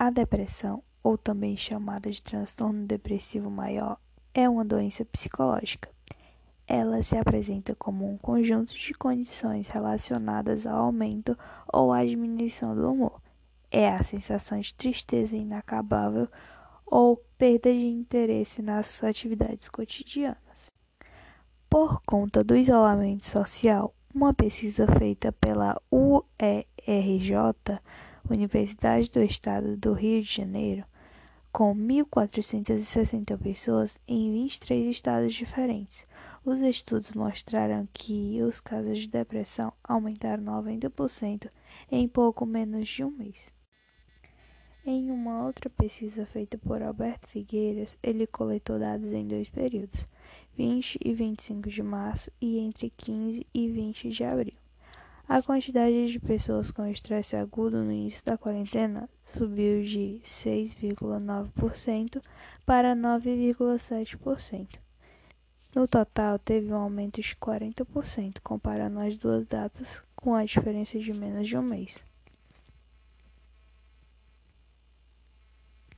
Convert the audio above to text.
A depressão, ou também chamada de transtorno depressivo maior, é uma doença psicológica. Ela se apresenta como um conjunto de condições relacionadas ao aumento ou à diminuição do humor. É a sensação de tristeza inacabável ou perda de interesse nas atividades cotidianas. Por conta do isolamento social, uma pesquisa feita pela UERJ Universidade do Estado do Rio de Janeiro, com 1.460 pessoas em 23 estados diferentes. Os estudos mostraram que os casos de depressão aumentaram 90% em pouco menos de um mês. Em uma outra pesquisa feita por Alberto Figueiras, ele coletou dados em dois períodos, 20 e 25 de março e entre 15 e 20 de abril. A quantidade de pessoas com estresse agudo no início da quarentena subiu de 6,9% para 9,7%. No total, teve um aumento de 40% comparando as duas datas, com a diferença de menos de um mês.